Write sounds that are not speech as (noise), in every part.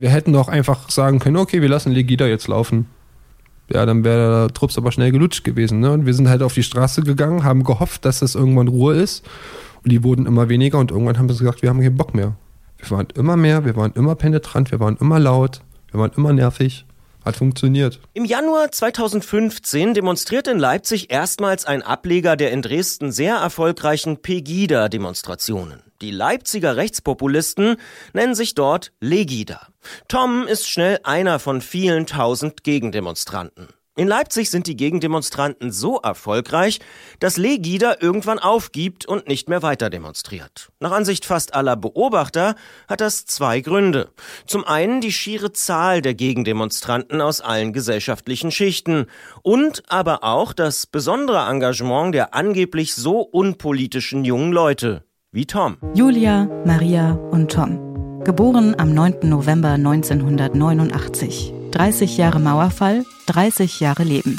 Wir hätten doch einfach sagen können, okay, wir lassen Legida jetzt laufen. Ja, dann wäre der Trupps aber schnell gelutscht gewesen. Ne? Und wir sind halt auf die Straße gegangen, haben gehofft, dass das irgendwann Ruhe ist. Und die wurden immer weniger und irgendwann haben wir gesagt, wir haben keinen Bock mehr. Wir waren immer mehr, wir waren immer penetrant, wir waren immer laut, wir waren immer nervig. Hat funktioniert. Im Januar 2015 demonstrierte in Leipzig erstmals ein Ableger der in Dresden sehr erfolgreichen Pegida-Demonstrationen. Die Leipziger Rechtspopulisten nennen sich dort Legida. Tom ist schnell einer von vielen tausend Gegendemonstranten. In Leipzig sind die Gegendemonstranten so erfolgreich, dass Legida irgendwann aufgibt und nicht mehr weiter demonstriert. Nach Ansicht fast aller Beobachter hat das zwei Gründe. Zum einen die schiere Zahl der Gegendemonstranten aus allen gesellschaftlichen Schichten und aber auch das besondere Engagement der angeblich so unpolitischen jungen Leute wie Tom. Julia, Maria und Tom. Geboren am 9. November 1989. 30 Jahre Mauerfall, 30 Jahre Leben.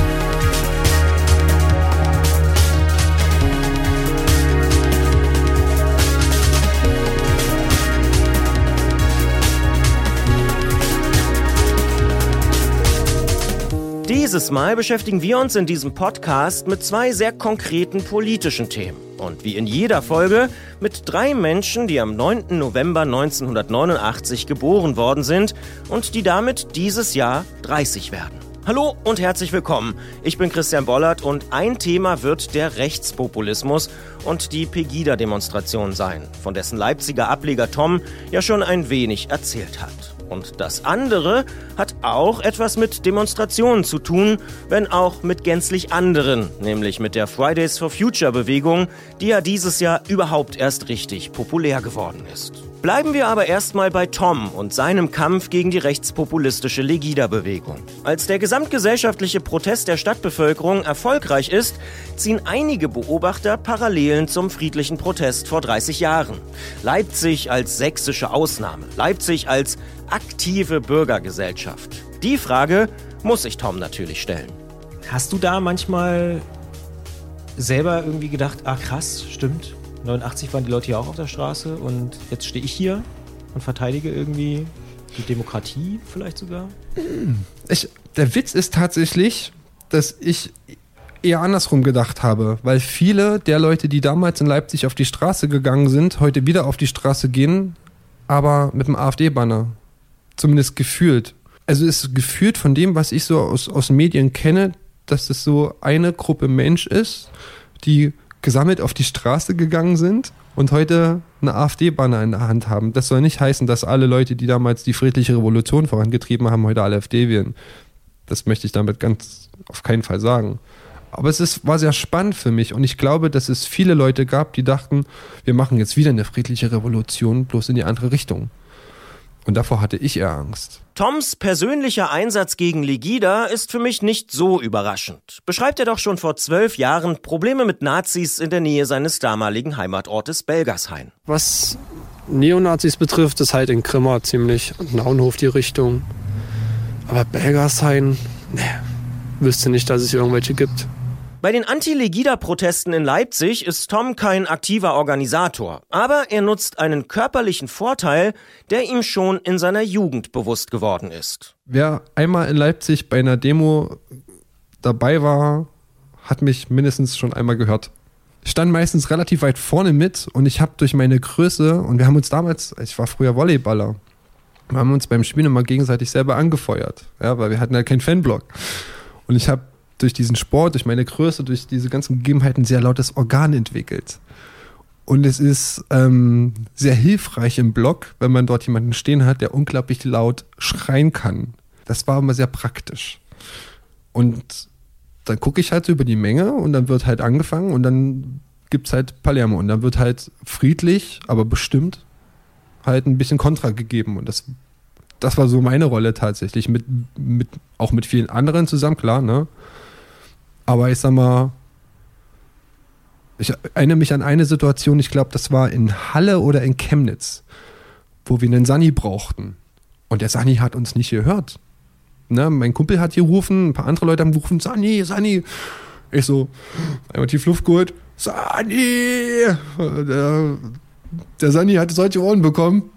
Dieses Mal beschäftigen wir uns in diesem Podcast mit zwei sehr konkreten politischen Themen. Und wie in jeder Folge mit drei Menschen, die am 9. November 1989 geboren worden sind und die damit dieses Jahr 30 werden. Hallo und herzlich willkommen. Ich bin Christian Bollert und ein Thema wird der Rechtspopulismus und die Pegida-Demonstration sein, von dessen Leipziger Ableger Tom ja schon ein wenig erzählt hat. Und das andere hat auch etwas mit Demonstrationen zu tun, wenn auch mit gänzlich anderen, nämlich mit der Fridays for Future Bewegung, die ja dieses Jahr überhaupt erst richtig populär geworden ist. Bleiben wir aber erstmal bei Tom und seinem Kampf gegen die rechtspopulistische Legida-Bewegung. Als der gesamtgesellschaftliche Protest der Stadtbevölkerung erfolgreich ist, ziehen einige Beobachter Parallelen zum friedlichen Protest vor 30 Jahren. Leipzig als sächsische Ausnahme, Leipzig als aktive Bürgergesellschaft. Die Frage muss sich Tom natürlich stellen. Hast du da manchmal selber irgendwie gedacht, ah krass, stimmt, 89 waren die Leute ja auch auf der Straße und jetzt stehe ich hier und verteidige irgendwie die Demokratie vielleicht sogar? Ich, der Witz ist tatsächlich, dass ich eher andersrum gedacht habe, weil viele der Leute, die damals in Leipzig auf die Straße gegangen sind, heute wieder auf die Straße gehen, aber mit dem AfD-Banner. Zumindest gefühlt. Also ist gefühlt von dem, was ich so aus, aus Medien kenne, dass es so eine Gruppe Mensch ist, die gesammelt auf die Straße gegangen sind und heute eine AfD-Banner in der Hand haben. Das soll nicht heißen, dass alle Leute, die damals die friedliche Revolution vorangetrieben haben, heute alle AfD wählen. Das möchte ich damit ganz auf keinen Fall sagen. Aber es ist, war sehr spannend für mich und ich glaube, dass es viele Leute gab, die dachten, wir machen jetzt wieder eine friedliche Revolution, bloß in die andere Richtung. Und davor hatte ich eher Angst. Toms persönlicher Einsatz gegen Legida ist für mich nicht so überraschend. Beschreibt er doch schon vor zwölf Jahren Probleme mit Nazis in der Nähe seines damaligen Heimatortes Belgershain. Was Neonazis betrifft, ist halt in Grimma ziemlich und Naunhof die Richtung. Aber Belgershain, ne, wüsste nicht, dass es irgendwelche gibt. Bei den Anti-Legida-Protesten in Leipzig ist Tom kein aktiver Organisator, aber er nutzt einen körperlichen Vorteil, der ihm schon in seiner Jugend bewusst geworden ist. Wer einmal in Leipzig bei einer Demo dabei war, hat mich mindestens schon einmal gehört. Ich stand meistens relativ weit vorne mit und ich habe durch meine Größe und wir haben uns damals, ich war früher Volleyballer, wir haben uns beim Spielen immer gegenseitig selber angefeuert, ja, weil wir hatten halt keinen Fanblock. Und ich habe durch diesen Sport, durch meine Größe, durch diese ganzen Gegebenheiten sehr lautes Organ entwickelt. Und es ist ähm, sehr hilfreich im Blog, wenn man dort jemanden stehen hat, der unglaublich laut schreien kann. Das war immer sehr praktisch. Und dann gucke ich halt so über die Menge und dann wird halt angefangen und dann gibt es halt Palermo und dann wird halt friedlich, aber bestimmt halt ein bisschen Kontra gegeben. Und das, das war so meine Rolle tatsächlich. Mit, mit, auch mit vielen anderen zusammen, klar, ne? Aber ich sag mal, ich erinnere mich an eine Situation, ich glaube, das war in Halle oder in Chemnitz, wo wir einen Sani brauchten. Und der Sani hat uns nicht gehört. Ne, mein Kumpel hat gerufen, ein paar andere Leute haben gerufen, Sani, Sani. Ich so, einmal tief Luft geholt, Sani! Der, der Sani hatte solche Ohren bekommen.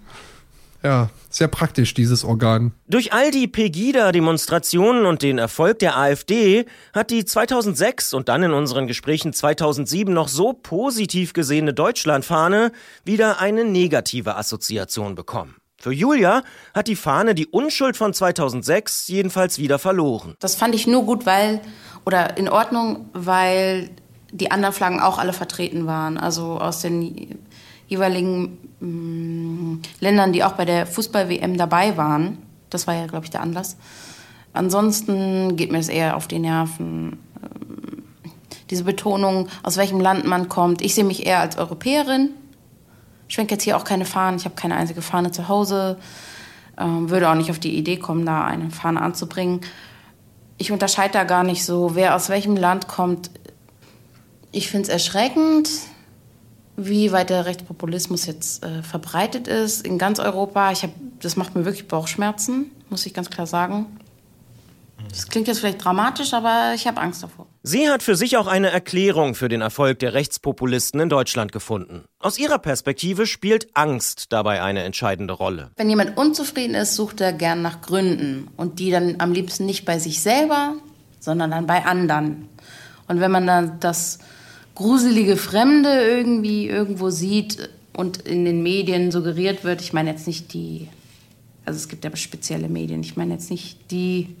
Ja, sehr praktisch, dieses Organ. Durch all die Pegida-Demonstrationen und den Erfolg der AfD hat die 2006 und dann in unseren Gesprächen 2007 noch so positiv gesehene Deutschlandfahne wieder eine negative Assoziation bekommen. Für Julia hat die Fahne die Unschuld von 2006 jedenfalls wieder verloren. Das fand ich nur gut, weil, oder in Ordnung, weil die anderen Flaggen auch alle vertreten waren. Also aus den jeweiligen mh, mm, Ländern, die auch bei der Fußball-WM dabei waren. Das war ja, glaube ich, der Anlass. Ansonsten geht mir es eher auf die Nerven. Ähm, diese Betonung, aus welchem Land man kommt. Ich sehe mich eher als Europäerin. Ich schwenke jetzt hier auch keine Fahnen. Ich habe keine einzige Fahne zu Hause. Ähm, würde auch nicht auf die Idee kommen, da eine Fahne anzubringen. Ich unterscheide da gar nicht so, wer aus welchem Land kommt. Ich finde es erschreckend, wie weit der Rechtspopulismus jetzt äh, verbreitet ist in ganz Europa. Ich hab, das macht mir wirklich Bauchschmerzen, muss ich ganz klar sagen. Das klingt jetzt vielleicht dramatisch, aber ich habe Angst davor. Sie hat für sich auch eine Erklärung für den Erfolg der Rechtspopulisten in Deutschland gefunden. Aus ihrer Perspektive spielt Angst dabei eine entscheidende Rolle. Wenn jemand unzufrieden ist, sucht er gern nach Gründen und die dann am liebsten nicht bei sich selber, sondern dann bei anderen. Und wenn man dann das gruselige Fremde irgendwie irgendwo sieht und in den Medien suggeriert wird, ich meine jetzt nicht die, also es gibt ja spezielle Medien, ich meine jetzt nicht die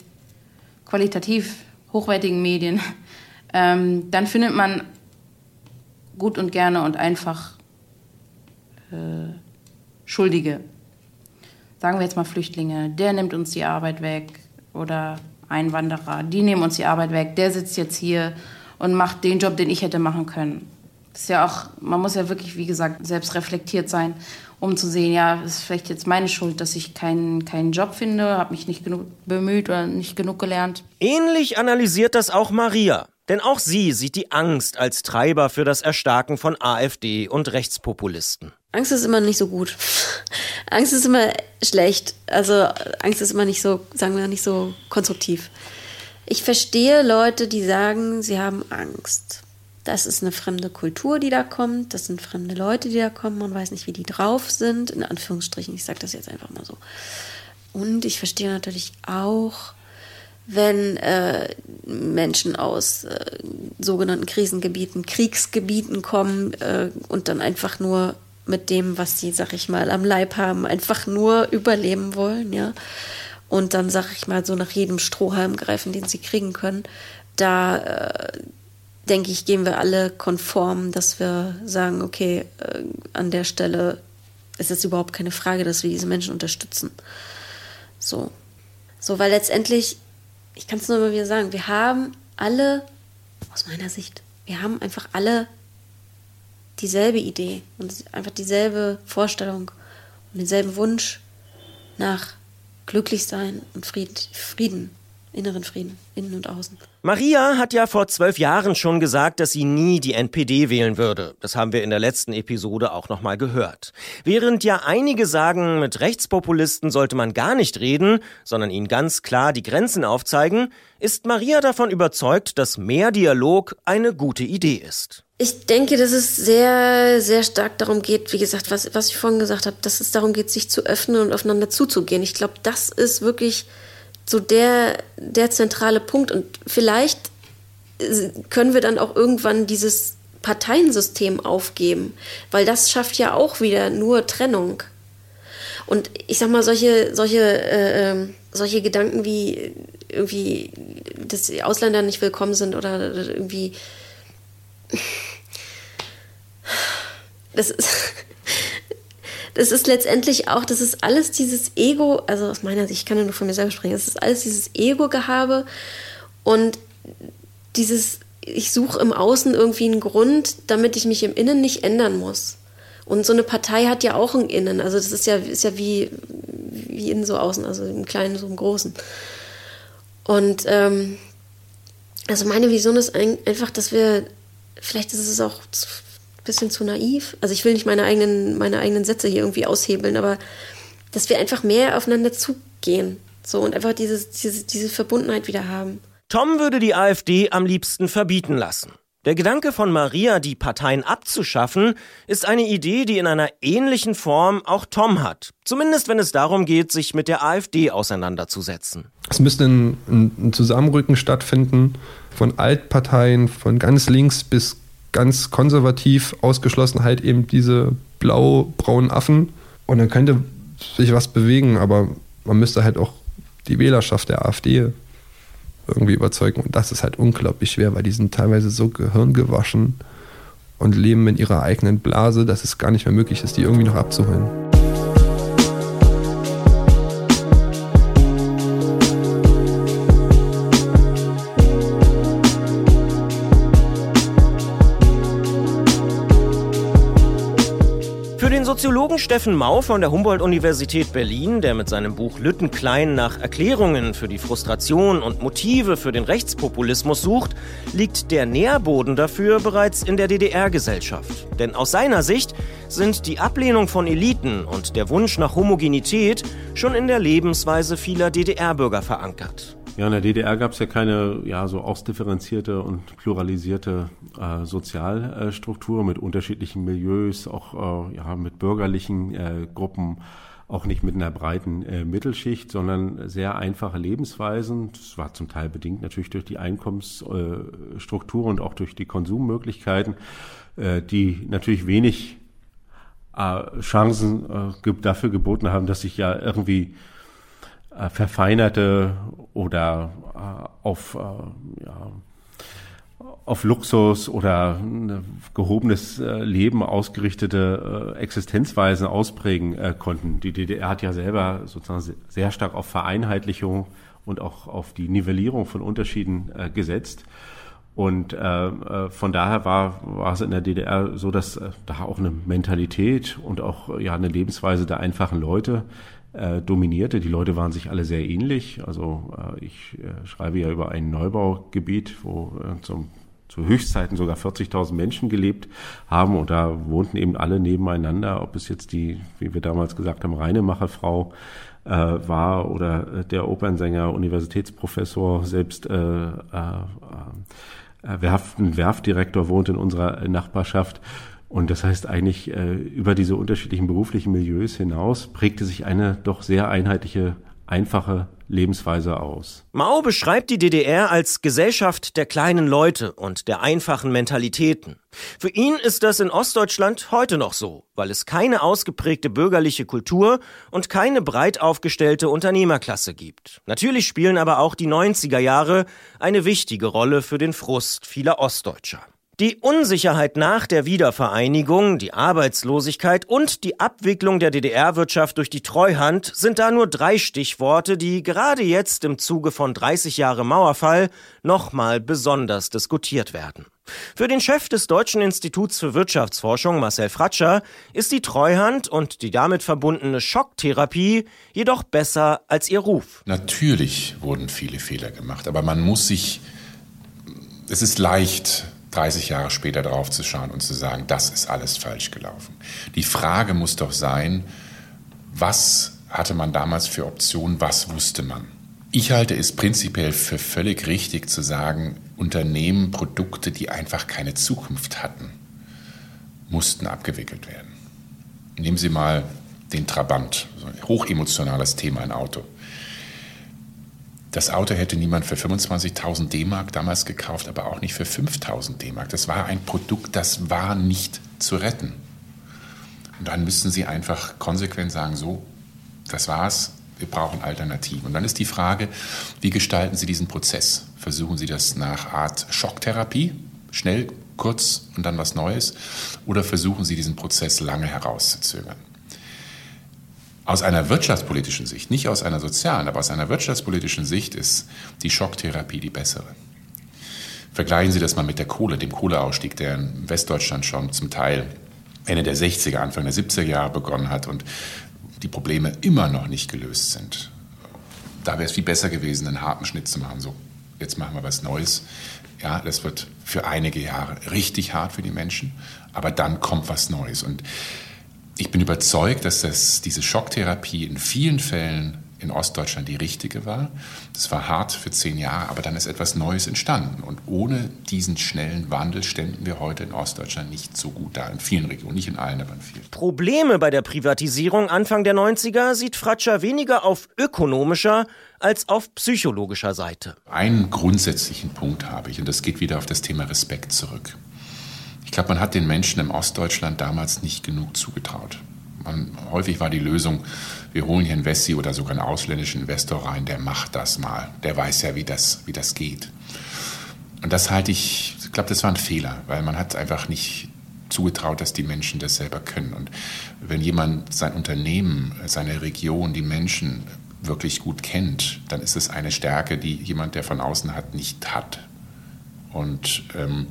qualitativ hochwertigen Medien, (laughs) ähm, dann findet man gut und gerne und einfach äh, Schuldige. Sagen wir jetzt mal Flüchtlinge, der nimmt uns die Arbeit weg oder Einwanderer, die nehmen uns die Arbeit weg, der sitzt jetzt hier und macht den Job, den ich hätte machen können. Das ist ja auch, man muss ja wirklich, wie gesagt, selbst reflektiert sein, um zu sehen, ja, es ist vielleicht jetzt meine Schuld, dass ich keinen, keinen Job finde, habe mich nicht genug bemüht oder nicht genug gelernt. Ähnlich analysiert das auch Maria. Denn auch sie sieht die Angst als Treiber für das Erstarken von AfD und Rechtspopulisten. Angst ist immer nicht so gut. Angst ist immer schlecht. Also Angst ist immer nicht so, sagen wir, nicht so konstruktiv. Ich verstehe Leute, die sagen, sie haben Angst. Das ist eine fremde Kultur, die da kommt. Das sind fremde Leute, die da kommen. Man weiß nicht, wie die drauf sind. In Anführungsstrichen, ich sage das jetzt einfach mal so. Und ich verstehe natürlich auch, wenn äh, Menschen aus äh, sogenannten Krisengebieten, Kriegsgebieten kommen äh, und dann einfach nur mit dem, was sie, sag ich mal, am Leib haben, einfach nur überleben wollen, ja und dann, sag ich mal, so nach jedem Strohhalm greifen, den sie kriegen können. Da äh, denke ich, gehen wir alle konform, dass wir sagen, okay, äh, an der Stelle ist es überhaupt keine Frage, dass wir diese Menschen unterstützen. So. So, weil letztendlich, ich kann es nur immer wieder sagen, wir haben alle, aus meiner Sicht, wir haben einfach alle dieselbe Idee und einfach dieselbe Vorstellung und denselben Wunsch nach glücklich sein und Frieden, inneren Frieden, innen und außen. Maria hat ja vor zwölf Jahren schon gesagt, dass sie nie die NPD wählen würde. Das haben wir in der letzten Episode auch nochmal gehört. Während ja einige sagen, mit Rechtspopulisten sollte man gar nicht reden, sondern ihnen ganz klar die Grenzen aufzeigen, ist Maria davon überzeugt, dass mehr Dialog eine gute Idee ist. Ich denke, dass es sehr, sehr stark darum geht, wie gesagt, was, was ich vorhin gesagt habe, dass es darum geht, sich zu öffnen und aufeinander zuzugehen. Ich glaube, das ist wirklich so der, der zentrale Punkt. Und vielleicht können wir dann auch irgendwann dieses Parteiensystem aufgeben, weil das schafft ja auch wieder nur Trennung. Und ich sag mal, solche, solche, äh, ähm, solche Gedanken wie irgendwie, dass die Ausländer nicht willkommen sind oder irgendwie das ist, (laughs) das ist letztendlich auch, das ist alles dieses Ego, also aus meiner Sicht, ich kann ja nur von mir selber sprechen, das ist alles dieses Ego-Gehabe und dieses, ich suche im Außen irgendwie einen Grund, damit ich mich im Innen nicht ändern muss. Und so eine Partei hat ja auch ein Innen, also das ist ja, ist ja wie, wie innen so außen, also im Kleinen so im Großen. Und ähm, also meine Vision ist einfach, dass wir vielleicht ist es auch ein bisschen zu naiv. Also ich will nicht meine eigenen, meine eigenen Sätze hier irgendwie aushebeln, aber dass wir einfach mehr aufeinander zugehen. So und einfach dieses, diese, diese Verbundenheit wieder haben. Tom würde die AfD am liebsten verbieten lassen. Der Gedanke von Maria, die Parteien abzuschaffen, ist eine Idee, die in einer ähnlichen Form auch Tom hat. Zumindest wenn es darum geht, sich mit der AfD auseinanderzusetzen. Es müsste ein, ein Zusammenrücken stattfinden von Altparteien, von ganz links bis ganz konservativ, ausgeschlossen halt eben diese blau-braunen Affen. Und dann könnte sich was bewegen, aber man müsste halt auch die Wählerschaft der AfD irgendwie überzeugen. Und das ist halt unglaublich schwer, weil die sind teilweise so gehirngewaschen und leben in ihrer eigenen Blase, dass es gar nicht mehr möglich ist, die irgendwie noch abzuholen. Soziologen Steffen Mau von der Humboldt-Universität Berlin, der mit seinem Buch Lüttenklein nach Erklärungen für die Frustration und Motive für den Rechtspopulismus sucht, liegt der Nährboden dafür bereits in der DDR-Gesellschaft. Denn aus seiner Sicht sind die Ablehnung von Eliten und der Wunsch nach Homogenität schon in der Lebensweise vieler DDR-Bürger verankert. Ja, in der DDR gab es ja keine ja so ausdifferenzierte und pluralisierte äh, Sozialstruktur mit unterschiedlichen Milieus, auch äh, ja mit bürgerlichen äh, Gruppen, auch nicht mit einer breiten äh, Mittelschicht, sondern sehr einfache Lebensweisen. Das war zum Teil bedingt natürlich durch die Einkommensstruktur und auch durch die Konsummöglichkeiten, äh, die natürlich wenig äh, Chancen dafür geboten haben, dass sich ja irgendwie äh, verfeinerte oder äh, auf, äh, ja, auf Luxus oder gehobenes äh, Leben ausgerichtete äh, Existenzweisen ausprägen äh, konnten. Die DDR hat ja selber sozusagen sehr stark auf Vereinheitlichung und auch auf die Nivellierung von Unterschieden gesetzt. Und äh von daher war, war es in der DDR so, dass äh, da auch eine Mentalität und auch ja eine Lebensweise der einfachen Leute äh, dominierte. Die Leute waren sich alle sehr ähnlich. Also äh, ich äh, schreibe ja über ein Neubaugebiet, wo äh, zum zu Höchstzeiten sogar 40.000 Menschen gelebt haben und da wohnten eben alle nebeneinander, ob es jetzt die, wie wir damals gesagt haben, Reinemacherfrau äh, war oder der Opernsänger, Universitätsprofessor, selbst äh, äh, äh, Werft, ein Werftdirektor wohnt in unserer Nachbarschaft. Und das heißt eigentlich, äh, über diese unterschiedlichen beruflichen Milieus hinaus prägte sich eine doch sehr einheitliche, einfache Lebensweise aus. Mao beschreibt die DDR als Gesellschaft der kleinen Leute und der einfachen Mentalitäten. Für ihn ist das in Ostdeutschland heute noch so, weil es keine ausgeprägte bürgerliche Kultur und keine breit aufgestellte Unternehmerklasse gibt. Natürlich spielen aber auch die 90er Jahre eine wichtige Rolle für den Frust vieler Ostdeutscher. Die Unsicherheit nach der Wiedervereinigung, die Arbeitslosigkeit und die Abwicklung der DDR-Wirtschaft durch die Treuhand sind da nur drei Stichworte, die gerade jetzt im Zuge von 30 Jahre Mauerfall nochmal besonders diskutiert werden. Für den Chef des Deutschen Instituts für Wirtschaftsforschung, Marcel Fratscher, ist die Treuhand und die damit verbundene Schocktherapie jedoch besser als ihr Ruf. Natürlich wurden viele Fehler gemacht, aber man muss sich, es ist leicht, 30 Jahre später drauf zu schauen und zu sagen, das ist alles falsch gelaufen. Die Frage muss doch sein, was hatte man damals für Optionen, was wusste man? Ich halte es prinzipiell für völlig richtig zu sagen, Unternehmen, Produkte, die einfach keine Zukunft hatten, mussten abgewickelt werden. Nehmen Sie mal den Trabant, so ein hochemotionales Thema, ein Auto. Das Auto hätte niemand für 25.000 D-Mark damals gekauft, aber auch nicht für 5.000 D-Mark. Das war ein Produkt, das war nicht zu retten. Und dann müssten Sie einfach konsequent sagen, so, das war's, wir brauchen Alternativen. Und dann ist die Frage, wie gestalten Sie diesen Prozess? Versuchen Sie das nach Art Schocktherapie, schnell, kurz und dann was Neues? Oder versuchen Sie diesen Prozess lange herauszuzögern? Aus einer wirtschaftspolitischen Sicht, nicht aus einer sozialen, aber aus einer wirtschaftspolitischen Sicht ist die Schocktherapie die bessere. Vergleichen Sie das mal mit der Kohle, dem Kohleausstieg, der in Westdeutschland schon zum Teil Ende der 60er, Anfang der 70er Jahre begonnen hat und die Probleme immer noch nicht gelöst sind. Da wäre es viel besser gewesen, einen harten Schnitt zu machen. So, jetzt machen wir was Neues. Ja, das wird für einige Jahre richtig hart für die Menschen, aber dann kommt was Neues. Und ich bin überzeugt, dass das, diese Schocktherapie in vielen Fällen in Ostdeutschland die richtige war. Das war hart für zehn Jahre, aber dann ist etwas Neues entstanden. Und ohne diesen schnellen Wandel ständen wir heute in Ostdeutschland nicht so gut da. In vielen Regionen, nicht in allen, aber in vielen. Probleme bei der Privatisierung Anfang der 90er sieht Fratscher weniger auf ökonomischer als auf psychologischer Seite. Einen grundsätzlichen Punkt habe ich, und das geht wieder auf das Thema Respekt zurück. Ich glaube, man hat den Menschen im Ostdeutschland damals nicht genug zugetraut. Man, häufig war die Lösung, wir holen hier einen Wessi oder sogar einen ausländischen Investor rein, der macht das mal. Der weiß ja, wie das, wie das geht. Und das halte ich, ich glaube, das war ein Fehler, weil man hat einfach nicht zugetraut, dass die Menschen das selber können. Und wenn jemand sein Unternehmen, seine Region, die Menschen wirklich gut kennt, dann ist es eine Stärke, die jemand, der von außen hat, nicht hat. Und ähm,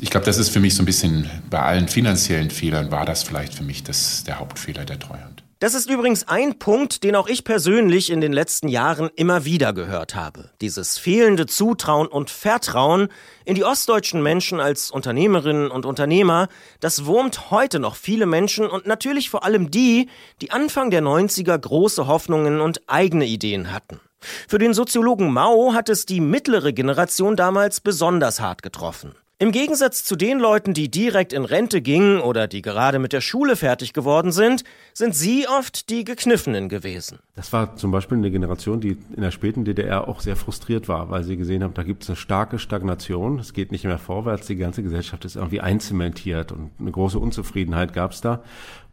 ich glaube, das ist für mich so ein bisschen, bei allen finanziellen Fehlern war das vielleicht für mich das, der Hauptfehler der Treuhand. Das ist übrigens ein Punkt, den auch ich persönlich in den letzten Jahren immer wieder gehört habe. Dieses fehlende Zutrauen und Vertrauen in die ostdeutschen Menschen als Unternehmerinnen und Unternehmer, das wurmt heute noch viele Menschen und natürlich vor allem die, die Anfang der 90er große Hoffnungen und eigene Ideen hatten. Für den Soziologen Mao hat es die mittlere Generation damals besonders hart getroffen. Im Gegensatz zu den Leuten, die direkt in Rente gingen oder die gerade mit der Schule fertig geworden sind, sind sie oft die Gekniffenen gewesen. Das war zum Beispiel eine Generation, die in der späten DDR auch sehr frustriert war, weil sie gesehen haben, da gibt es eine starke Stagnation, es geht nicht mehr vorwärts, die ganze Gesellschaft ist irgendwie einzementiert und eine große Unzufriedenheit gab es da.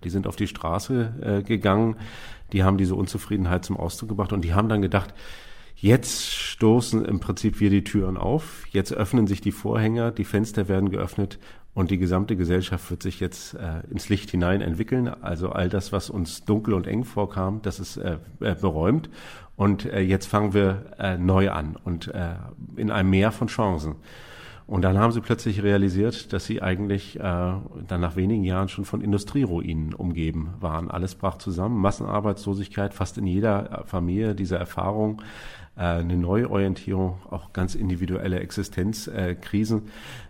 Die sind auf die Straße äh, gegangen, die haben diese Unzufriedenheit zum Ausdruck gebracht und die haben dann gedacht, Jetzt stoßen im Prinzip wir die Türen auf. Jetzt öffnen sich die Vorhänge, die Fenster werden geöffnet und die gesamte Gesellschaft wird sich jetzt äh, ins Licht hinein entwickeln. Also all das, was uns dunkel und eng vorkam, das ist äh, äh beräumt. Und äh, jetzt fangen wir äh, neu an und äh, in einem Meer von Chancen. Und dann haben sie plötzlich realisiert, dass sie eigentlich äh, dann nach wenigen Jahren schon von Industrieruinen umgeben waren. Alles brach zusammen, Massenarbeitslosigkeit, fast in jeder Familie diese Erfahrung äh, eine Neuorientierung, auch ganz individuelle Existenzkrisen.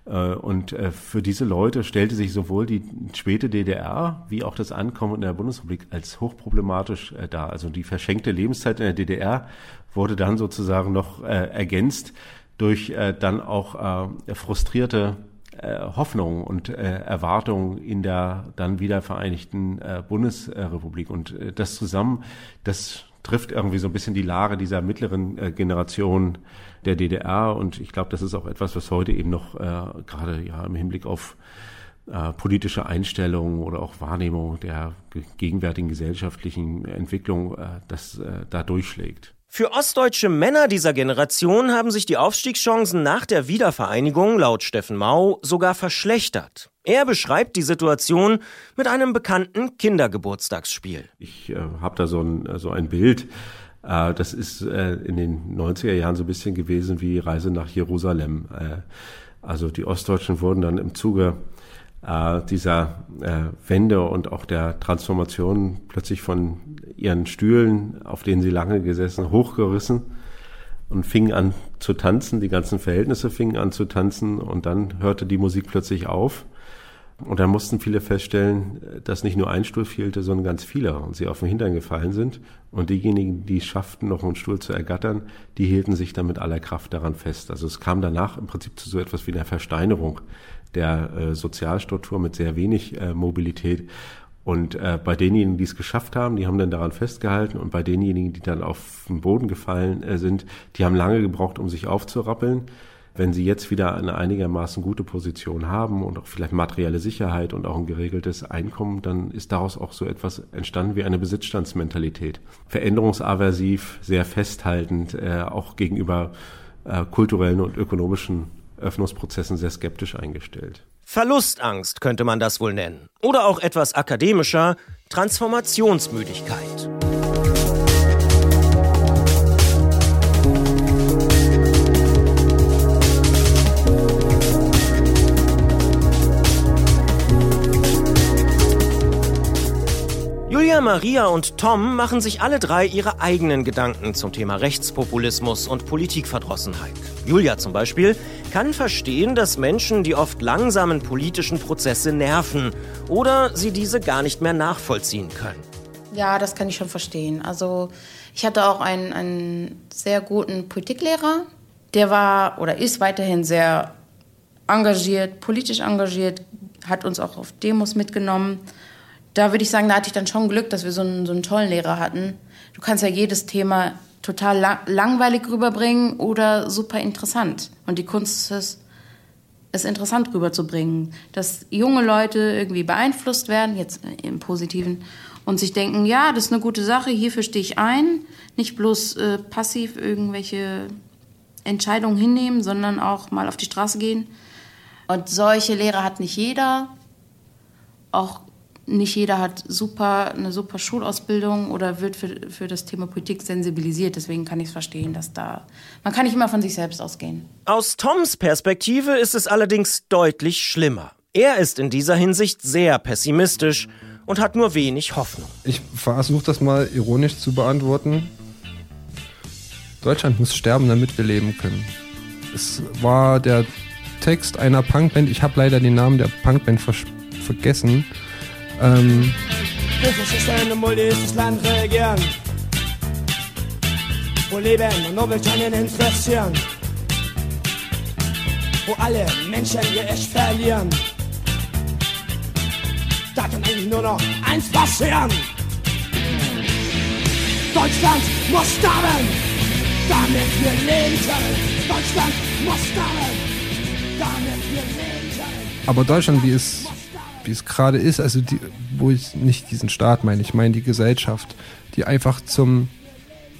Äh, und äh, für diese Leute stellte sich sowohl die späte DDR wie auch das Ankommen in der Bundesrepublik als hochproblematisch dar. Also die verschenkte Lebenszeit in der DDR wurde dann sozusagen noch ergänzt durch dann auch frustrierte Hoffnungen und Erwartungen in der dann wieder vereinigten Bundesrepublik. Und das zusammen, das trifft irgendwie so ein bisschen die Lage dieser mittleren äh, Generation der DDR. Und ich glaube, das ist auch etwas, was heute eben noch äh, gerade ja im Hinblick auf äh, politische Einstellungen oder auch Wahrnehmung der gegenwärtigen gesellschaftlichen Entwicklung, äh, das äh, da durchschlägt. Für ostdeutsche Männer dieser Generation haben sich die Aufstiegschancen nach der Wiedervereinigung laut Steffen Mau sogar verschlechtert. Er beschreibt die Situation mit einem bekannten Kindergeburtstagsspiel. Ich äh, habe da so ein, so ein Bild. Äh, das ist äh, in den 90er Jahren so ein bisschen gewesen wie Reise nach Jerusalem. Äh, also die Ostdeutschen wurden dann im Zuge äh, dieser äh, Wende und auch der Transformation plötzlich von ihren Stühlen, auf denen sie lange gesessen, hochgerissen und fingen an zu tanzen. Die ganzen Verhältnisse fingen an zu tanzen und dann hörte die Musik plötzlich auf. Und dann mussten viele feststellen, dass nicht nur ein Stuhl fehlte, sondern ganz viele und sie auf den Hintern gefallen sind. Und diejenigen, die es schafften, noch einen Stuhl zu ergattern, die hielten sich dann mit aller Kraft daran fest. Also es kam danach im Prinzip zu so etwas wie einer Versteinerung der äh, Sozialstruktur mit sehr wenig äh, Mobilität. Und äh, bei denjenigen, die es geschafft haben, die haben dann daran festgehalten. Und bei denjenigen, die dann auf den Boden gefallen äh, sind, die haben lange gebraucht, um sich aufzurappeln. Wenn sie jetzt wieder eine einigermaßen gute Position haben und auch vielleicht materielle Sicherheit und auch ein geregeltes Einkommen, dann ist daraus auch so etwas entstanden wie eine Besitzstandsmentalität. Veränderungsaversiv, sehr festhaltend, äh, auch gegenüber äh, kulturellen und ökonomischen Öffnungsprozessen sehr skeptisch eingestellt. Verlustangst könnte man das wohl nennen. Oder auch etwas akademischer, Transformationsmüdigkeit. Julia, Maria und Tom machen sich alle drei ihre eigenen Gedanken zum Thema Rechtspopulismus und Politikverdrossenheit. Julia zum Beispiel kann verstehen, dass Menschen die oft langsamen politischen Prozesse nerven oder sie diese gar nicht mehr nachvollziehen können. Ja, das kann ich schon verstehen. Also Ich hatte auch einen, einen sehr guten Politiklehrer, der war oder ist weiterhin sehr engagiert, politisch engagiert, hat uns auch auf Demos mitgenommen. Da würde ich sagen, da hatte ich dann schon Glück, dass wir so einen, so einen tollen Lehrer hatten. Du kannst ja jedes Thema total lang langweilig rüberbringen oder super interessant. Und die Kunst ist es, es interessant rüberzubringen, dass junge Leute irgendwie beeinflusst werden, jetzt im Positiven, und sich denken, ja, das ist eine gute Sache, hierfür stehe ich ein, nicht bloß äh, passiv irgendwelche Entscheidungen hinnehmen, sondern auch mal auf die Straße gehen. Und solche Lehrer hat nicht jeder. Auch nicht jeder hat super, eine super Schulausbildung oder wird für, für das Thema Politik sensibilisiert. Deswegen kann ich es verstehen, dass da. Man kann nicht immer von sich selbst ausgehen. Aus Toms Perspektive ist es allerdings deutlich schlimmer. Er ist in dieser Hinsicht sehr pessimistisch und hat nur wenig Hoffnung. Ich versuche das mal ironisch zu beantworten. Deutschland muss sterben, damit wir leben können. Es war der Text einer Punkband, ich habe leider den Namen der Punkband ver vergessen. Ähm, Hilfesysteme muss dieses Land regieren. Wo Leben und keinen interessieren. Wo alle Menschen ihr Echt verlieren. Da kann eigentlich nur noch eins passieren. Deutschland muss sterben, damit wir leben können. Deutschland muss sterben, damit wir leben können. aber Deutschland, wie es, wie es gerade ist, also die, wo ich nicht diesen Staat meine, ich meine die Gesellschaft, die einfach zum,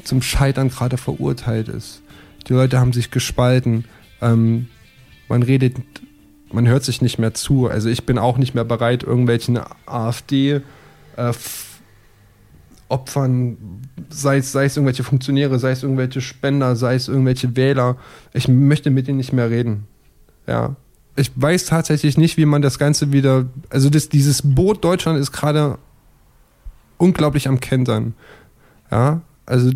zum Scheitern gerade verurteilt ist. Die Leute haben sich gespalten. Ähm, man redet, man hört sich nicht mehr zu. Also ich bin auch nicht mehr bereit, irgendwelchen AfD äh, Opfern, sei es, sei es irgendwelche Funktionäre, sei es irgendwelche Spender, sei es irgendwelche Wähler, ich möchte mit denen nicht mehr reden. Ja. Ich weiß tatsächlich nicht, wie man das Ganze wieder. Also das, dieses Boot Deutschland ist gerade unglaublich am Kentern. Ja. Also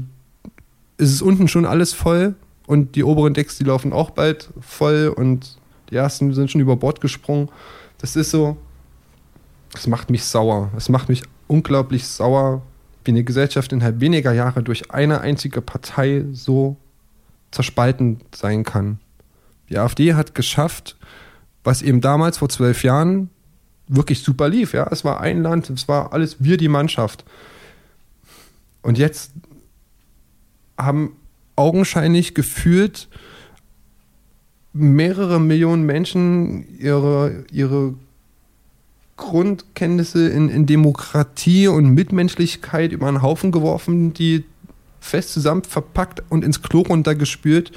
es ist unten schon alles voll und die oberen Decks, die laufen auch bald voll und die ersten sind schon über Bord gesprungen. Das ist so. Das macht mich sauer. Es macht mich unglaublich sauer, wie eine Gesellschaft innerhalb weniger Jahre durch eine einzige Partei so zerspalten sein kann. Die AfD hat geschafft, was eben damals vor zwölf Jahren wirklich super lief. Ja, es war ein Land, es war alles wir die Mannschaft. Und jetzt haben augenscheinlich gefühlt mehrere Millionen Menschen ihre, ihre Grundkenntnisse in, in Demokratie und Mitmenschlichkeit über einen Haufen geworfen, die fest zusammen verpackt und ins Klo runtergespült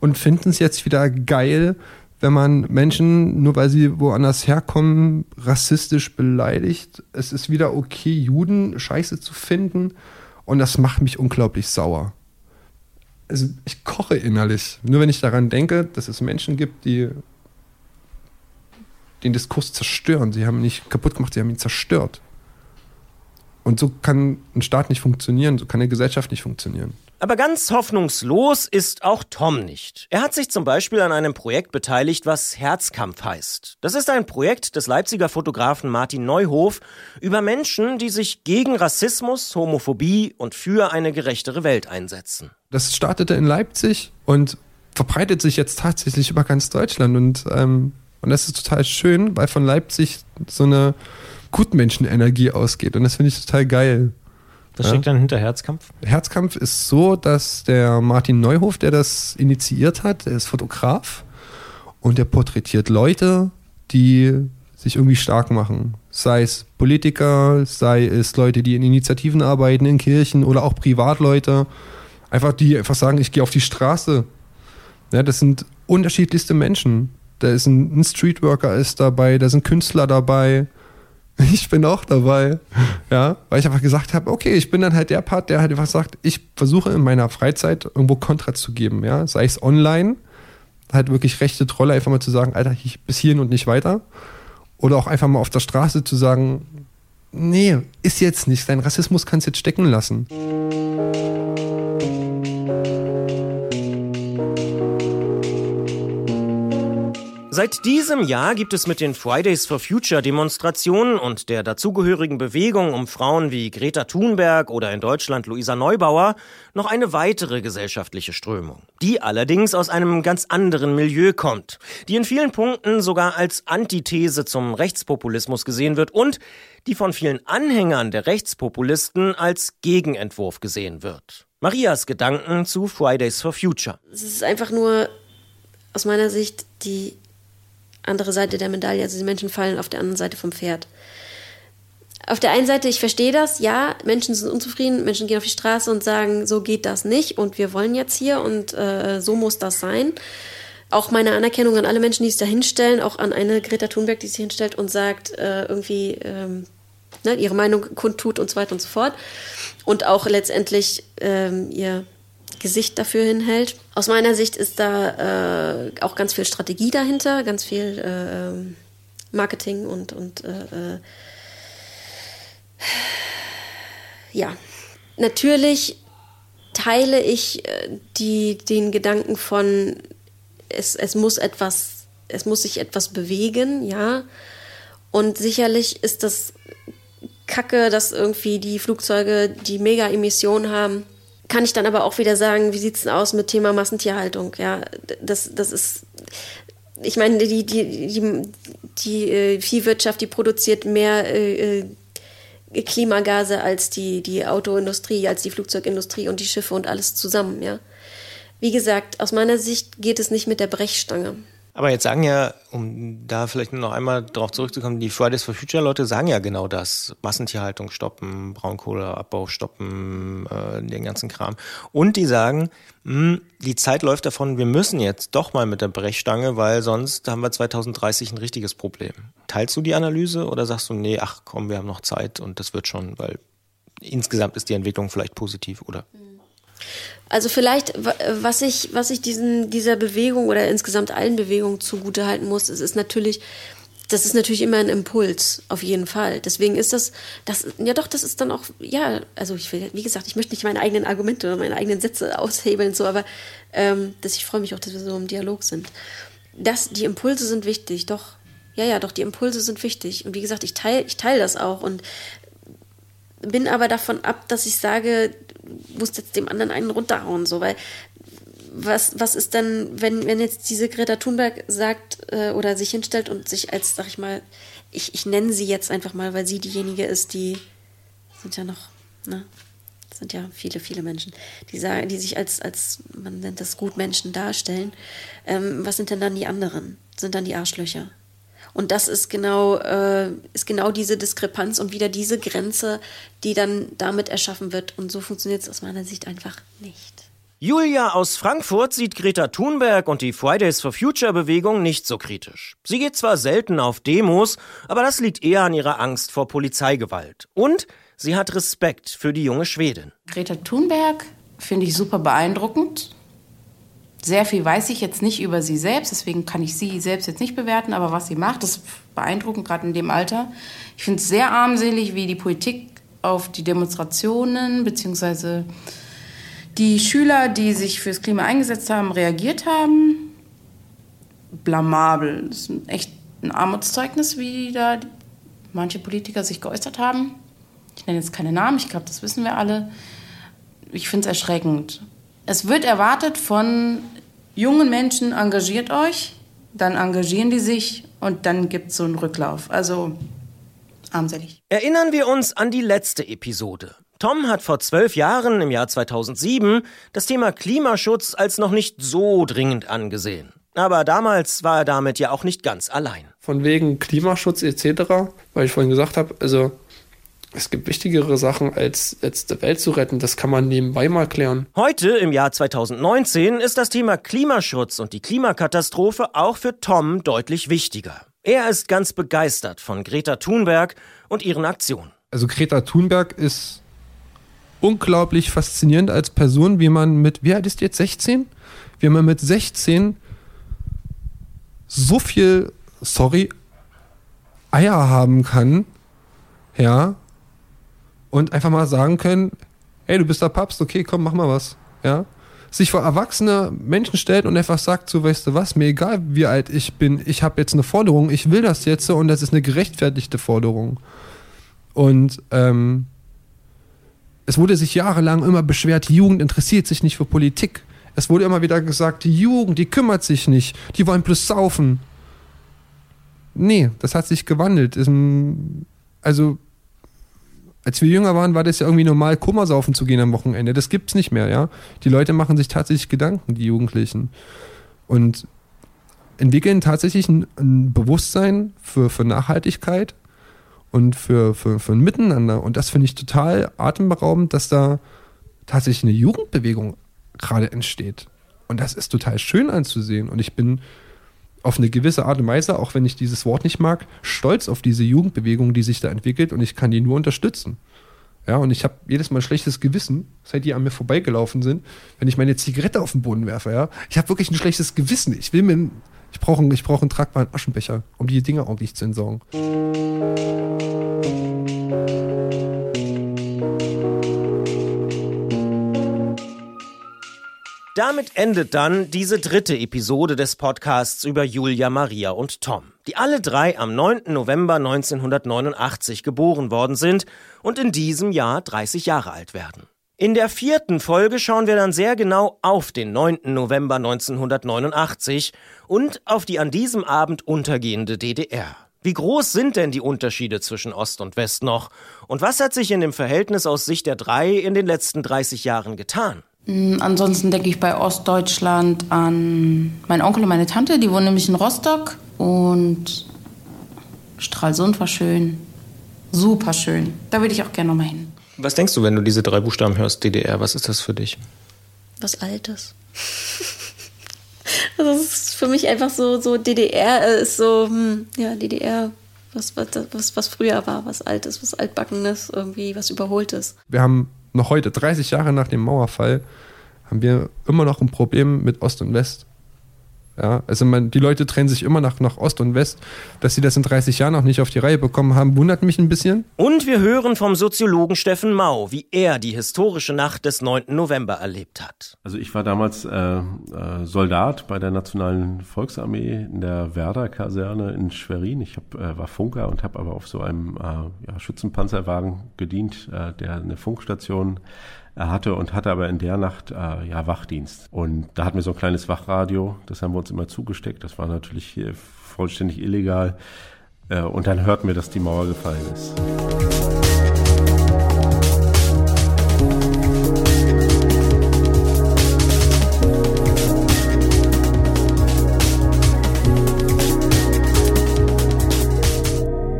und finden es jetzt wieder geil, wenn man Menschen, nur weil sie woanders herkommen, rassistisch beleidigt. Es ist wieder okay, Juden scheiße zu finden und das macht mich unglaublich sauer. Also ich koche innerlich, nur wenn ich daran denke, dass es Menschen gibt, die den Diskurs zerstören. Sie haben ihn nicht kaputt gemacht, sie haben ihn zerstört. Und so kann ein Staat nicht funktionieren, so kann eine Gesellschaft nicht funktionieren. Aber ganz hoffnungslos ist auch Tom nicht. Er hat sich zum Beispiel an einem Projekt beteiligt, was Herzkampf heißt. Das ist ein Projekt des Leipziger Fotografen Martin Neuhof über Menschen, die sich gegen Rassismus, Homophobie und für eine gerechtere Welt einsetzen. Das startete in Leipzig und verbreitet sich jetzt tatsächlich über ganz Deutschland. Und, ähm, und das ist total schön, weil von Leipzig so eine Gutmenschenenergie ausgeht. Und das finde ich total geil. Was steckt dann hinter Herzkampf? Herzkampf ist so, dass der Martin Neuhof, der das initiiert hat, der ist Fotograf und der porträtiert Leute, die sich irgendwie stark machen. Sei es Politiker, sei es Leute, die in Initiativen arbeiten, in Kirchen oder auch Privatleute. Einfach die einfach sagen, ich gehe auf die Straße. Ja, das sind unterschiedlichste Menschen. Da ist ein, ein Streetworker ist dabei, da sind Künstler dabei. (laughs) Ich bin auch dabei. Ja, weil ich einfach gesagt habe, okay, ich bin dann halt der Part, der halt einfach sagt, ich versuche in meiner Freizeit irgendwo Kontra zu geben, ja, sei es online, halt wirklich rechte Trolle einfach mal zu sagen, Alter, ich, bis hierhin und nicht weiter. Oder auch einfach mal auf der Straße zu sagen, nee, ist jetzt nicht, dein Rassismus kannst jetzt stecken lassen. Seit diesem Jahr gibt es mit den Fridays for Future Demonstrationen und der dazugehörigen Bewegung um Frauen wie Greta Thunberg oder in Deutschland Luisa Neubauer noch eine weitere gesellschaftliche Strömung, die allerdings aus einem ganz anderen Milieu kommt, die in vielen Punkten sogar als Antithese zum Rechtspopulismus gesehen wird und die von vielen Anhängern der Rechtspopulisten als Gegenentwurf gesehen wird. Marias Gedanken zu Fridays for Future. Es ist einfach nur aus meiner Sicht die andere Seite der Medaille. Also die Menschen fallen auf der anderen Seite vom Pferd. Auf der einen Seite, ich verstehe das, ja, Menschen sind unzufrieden, Menschen gehen auf die Straße und sagen, so geht das nicht und wir wollen jetzt hier und äh, so muss das sein. Auch meine Anerkennung an alle Menschen, die sich da hinstellen, auch an eine Greta Thunberg, die sich hinstellt und sagt, äh, irgendwie ähm, ne, ihre Meinung kundtut und so weiter und so fort. Und auch letztendlich ähm, ihr Gesicht dafür hinhält. Aus meiner Sicht ist da äh, auch ganz viel Strategie dahinter, ganz viel äh, Marketing und, und äh, äh, ja, natürlich teile ich äh, die, den Gedanken von, es, es muss etwas, es muss sich etwas bewegen, ja. Und sicherlich ist das Kacke, dass irgendwie die Flugzeuge die Mega-Emissionen haben kann ich dann aber auch wieder sagen, wie sieht's denn aus mit Thema Massentierhaltung? Ja, das, das ist, ich meine, die, die, die, die äh, Viehwirtschaft, die produziert mehr äh, äh, Klimagase als die, die Autoindustrie, als die Flugzeugindustrie und die Schiffe und alles zusammen, ja. Wie gesagt, aus meiner Sicht geht es nicht mit der Brechstange. Aber jetzt sagen ja, um da vielleicht noch einmal darauf zurückzukommen, die Fridays for Future Leute sagen ja genau das. Massentierhaltung stoppen, Braunkohleabbau stoppen, äh, den ganzen Kram. Und die sagen, mh, hm, die Zeit läuft davon, wir müssen jetzt doch mal mit der Brechstange, weil sonst haben wir 2030 ein richtiges Problem. Teilst du die Analyse oder sagst du, nee, ach komm, wir haben noch Zeit und das wird schon, weil insgesamt ist die Entwicklung vielleicht positiv, oder? Also vielleicht, was ich, was ich diesen, dieser Bewegung oder insgesamt allen Bewegungen zugutehalten muss, ist, ist natürlich, das ist natürlich immer ein Impuls, auf jeden Fall. Deswegen ist das, das, ja doch, das ist dann auch, ja, also ich will, wie gesagt, ich möchte nicht meine eigenen Argumente oder meine eigenen Sätze (laughs) aushebeln, so, aber ähm, das, ich freue mich auch, dass wir so im Dialog sind. Das, die Impulse sind wichtig, doch, ja, ja, doch, die Impulse sind wichtig. Und wie gesagt, ich teile ich teil das auch und bin aber davon ab, dass ich sage, muss jetzt dem anderen einen runterhauen, so, weil was, was ist dann, wenn, wenn jetzt diese Greta Thunberg sagt äh, oder sich hinstellt und sich als, sag ich mal, ich, ich nenne sie jetzt einfach mal, weil sie diejenige ist, die sind ja noch, ne? sind ja viele, viele Menschen, die sagen, die sich als, als, man nennt das Gutmenschen darstellen. Ähm, was sind denn dann die anderen? Sind dann die Arschlöcher? Und das ist genau, äh, ist genau diese Diskrepanz und wieder diese Grenze, die dann damit erschaffen wird. Und so funktioniert es aus meiner Sicht einfach nicht. Julia aus Frankfurt sieht Greta Thunberg und die Fridays for Future Bewegung nicht so kritisch. Sie geht zwar selten auf Demos, aber das liegt eher an ihrer Angst vor Polizeigewalt. Und sie hat Respekt für die junge Schwedin. Greta Thunberg finde ich super beeindruckend. Sehr viel weiß ich jetzt nicht über sie selbst, deswegen kann ich sie selbst jetzt nicht bewerten, aber was sie macht, ist beeindruckend, gerade in dem Alter. Ich finde es sehr armselig, wie die Politik auf die Demonstrationen bzw. die Schüler, die sich fürs Klima eingesetzt haben, reagiert haben. Blamabel. Das ist echt ein Armutszeugnis, wie da manche Politiker sich geäußert haben. Ich nenne jetzt keine Namen, ich glaube, das wissen wir alle. Ich finde es erschreckend es wird erwartet von jungen Menschen, engagiert euch, dann engagieren die sich und dann gibt es so einen Rücklauf. Also armselig. Erinnern wir uns an die letzte Episode. Tom hat vor zwölf Jahren, im Jahr 2007, das Thema Klimaschutz als noch nicht so dringend angesehen. Aber damals war er damit ja auch nicht ganz allein. Von wegen Klimaschutz etc., weil ich vorhin gesagt habe, also es gibt wichtigere Sachen, als jetzt die Welt zu retten. Das kann man nebenbei mal klären. Heute, im Jahr 2019, ist das Thema Klimaschutz und die Klimakatastrophe auch für Tom deutlich wichtiger. Er ist ganz begeistert von Greta Thunberg und ihren Aktionen. Also Greta Thunberg ist unglaublich faszinierend als Person, wie man mit, wie alt ist jetzt 16? Wie man mit 16 so viel, sorry, Eier haben kann, ja, und einfach mal sagen können, hey, du bist der Papst, okay, komm, mach mal was. Ja? sich vor erwachsene Menschen stellt und einfach sagt, so weißt du was, mir egal wie alt ich bin, ich habe jetzt eine Forderung, ich will das jetzt und das ist eine gerechtfertigte Forderung. Und ähm, es wurde sich jahrelang immer beschwert, die Jugend interessiert sich nicht für Politik. Es wurde immer wieder gesagt, die Jugend, die kümmert sich nicht, die wollen bloß saufen. Nee, das hat sich gewandelt. Also, als wir jünger waren, war das ja irgendwie normal, Kummersaufen zu gehen am Wochenende. Das gibt's nicht mehr, ja. Die Leute machen sich tatsächlich Gedanken, die Jugendlichen. Und entwickeln tatsächlich ein, ein Bewusstsein für, für Nachhaltigkeit und für, für, für ein Miteinander. Und das finde ich total atemberaubend, dass da tatsächlich eine Jugendbewegung gerade entsteht. Und das ist total schön anzusehen. Und ich bin auf eine gewisse Art und Weise, auch wenn ich dieses Wort nicht mag, stolz auf diese Jugendbewegung, die sich da entwickelt und ich kann die nur unterstützen. Ja, und ich habe jedes Mal ein schlechtes Gewissen, seit die an mir vorbeigelaufen sind, wenn ich meine Zigarette auf den Boden werfe, ja. Ich habe wirklich ein schlechtes Gewissen. Ich will mir, ich brauche ich brauch einen tragbaren Aschenbecher, um die Dinge ordentlich zu entsorgen. Damit endet dann diese dritte Episode des Podcasts über Julia, Maria und Tom, die alle drei am 9. November 1989 geboren worden sind und in diesem Jahr 30 Jahre alt werden. In der vierten Folge schauen wir dann sehr genau auf den 9. November 1989 und auf die an diesem Abend untergehende DDR. Wie groß sind denn die Unterschiede zwischen Ost und West noch? Und was hat sich in dem Verhältnis aus Sicht der drei in den letzten 30 Jahren getan? Mm, ansonsten denke ich bei Ostdeutschland an meinen Onkel und meine Tante, die wohnen nämlich in Rostock und Stralsund war schön, super schön. Da würde ich auch gerne nochmal hin. Was denkst du, wenn du diese drei Buchstaben hörst, DDR? Was ist das für dich? Was Altes. (laughs) also das ist für mich einfach so, so DDR ist so, hm, ja, DDR, was, was, was, was früher war, was Altes, was Altbackenes, irgendwie was Überholtes. Wir haben noch heute, 30 Jahre nach dem Mauerfall, haben wir immer noch ein Problem mit Ost und West. Ja, also man, die Leute trennen sich immer nach, nach Ost und West. Dass sie das in 30 Jahren noch nicht auf die Reihe bekommen haben, wundert mich ein bisschen. Und wir hören vom Soziologen Steffen Mau, wie er die historische Nacht des 9. November erlebt hat. Also ich war damals äh, äh, Soldat bei der Nationalen Volksarmee in der Werder-Kaserne in Schwerin. Ich hab, äh, war Funker und habe aber auf so einem äh, ja, Schützenpanzerwagen gedient, äh, der eine Funkstation hatte und hatte aber in der Nacht äh, ja Wachdienst. Und da hatten wir so ein kleines Wachradio, das haben wir uns immer zugesteckt. Das war natürlich vollständig illegal. Äh, und dann hörten wir, dass die Mauer gefallen ist.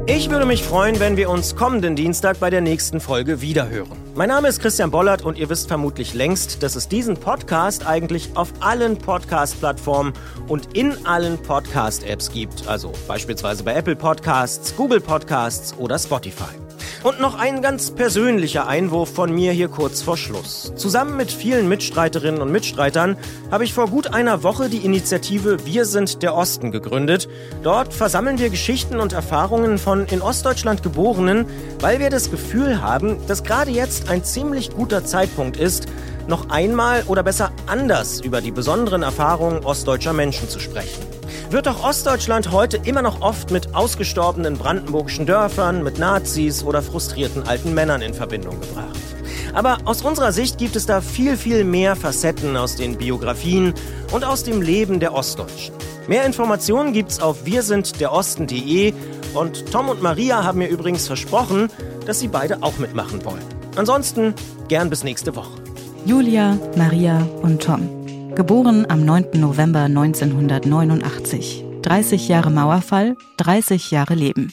Ich würde mich freuen, wenn wir uns kommenden Dienstag bei der nächsten Folge wiederhören. Mein Name ist Christian Bollert und ihr wisst vermutlich längst, dass es diesen Podcast eigentlich auf allen Podcast-Plattformen und in allen Podcast-Apps gibt. Also beispielsweise bei Apple Podcasts, Google Podcasts oder Spotify. Und noch ein ganz persönlicher Einwurf von mir hier kurz vor Schluss. Zusammen mit vielen Mitstreiterinnen und Mitstreitern habe ich vor gut einer Woche die Initiative Wir sind der Osten gegründet. Dort versammeln wir Geschichten und Erfahrungen von in Ostdeutschland Geborenen, weil wir das Gefühl haben, dass gerade jetzt ein ziemlich guter Zeitpunkt ist, noch einmal oder besser anders über die besonderen Erfahrungen ostdeutscher Menschen zu sprechen wird doch Ostdeutschland heute immer noch oft mit ausgestorbenen brandenburgischen Dörfern, mit Nazis oder frustrierten alten Männern in Verbindung gebracht. Aber aus unserer Sicht gibt es da viel, viel mehr Facetten aus den Biografien und aus dem Leben der Ostdeutschen. Mehr Informationen gibt's auf wirsindderosten.de und Tom und Maria haben mir übrigens versprochen, dass sie beide auch mitmachen wollen. Ansonsten gern bis nächste Woche. Julia, Maria und Tom. Geboren am 9. November 1989. 30 Jahre Mauerfall, 30 Jahre Leben.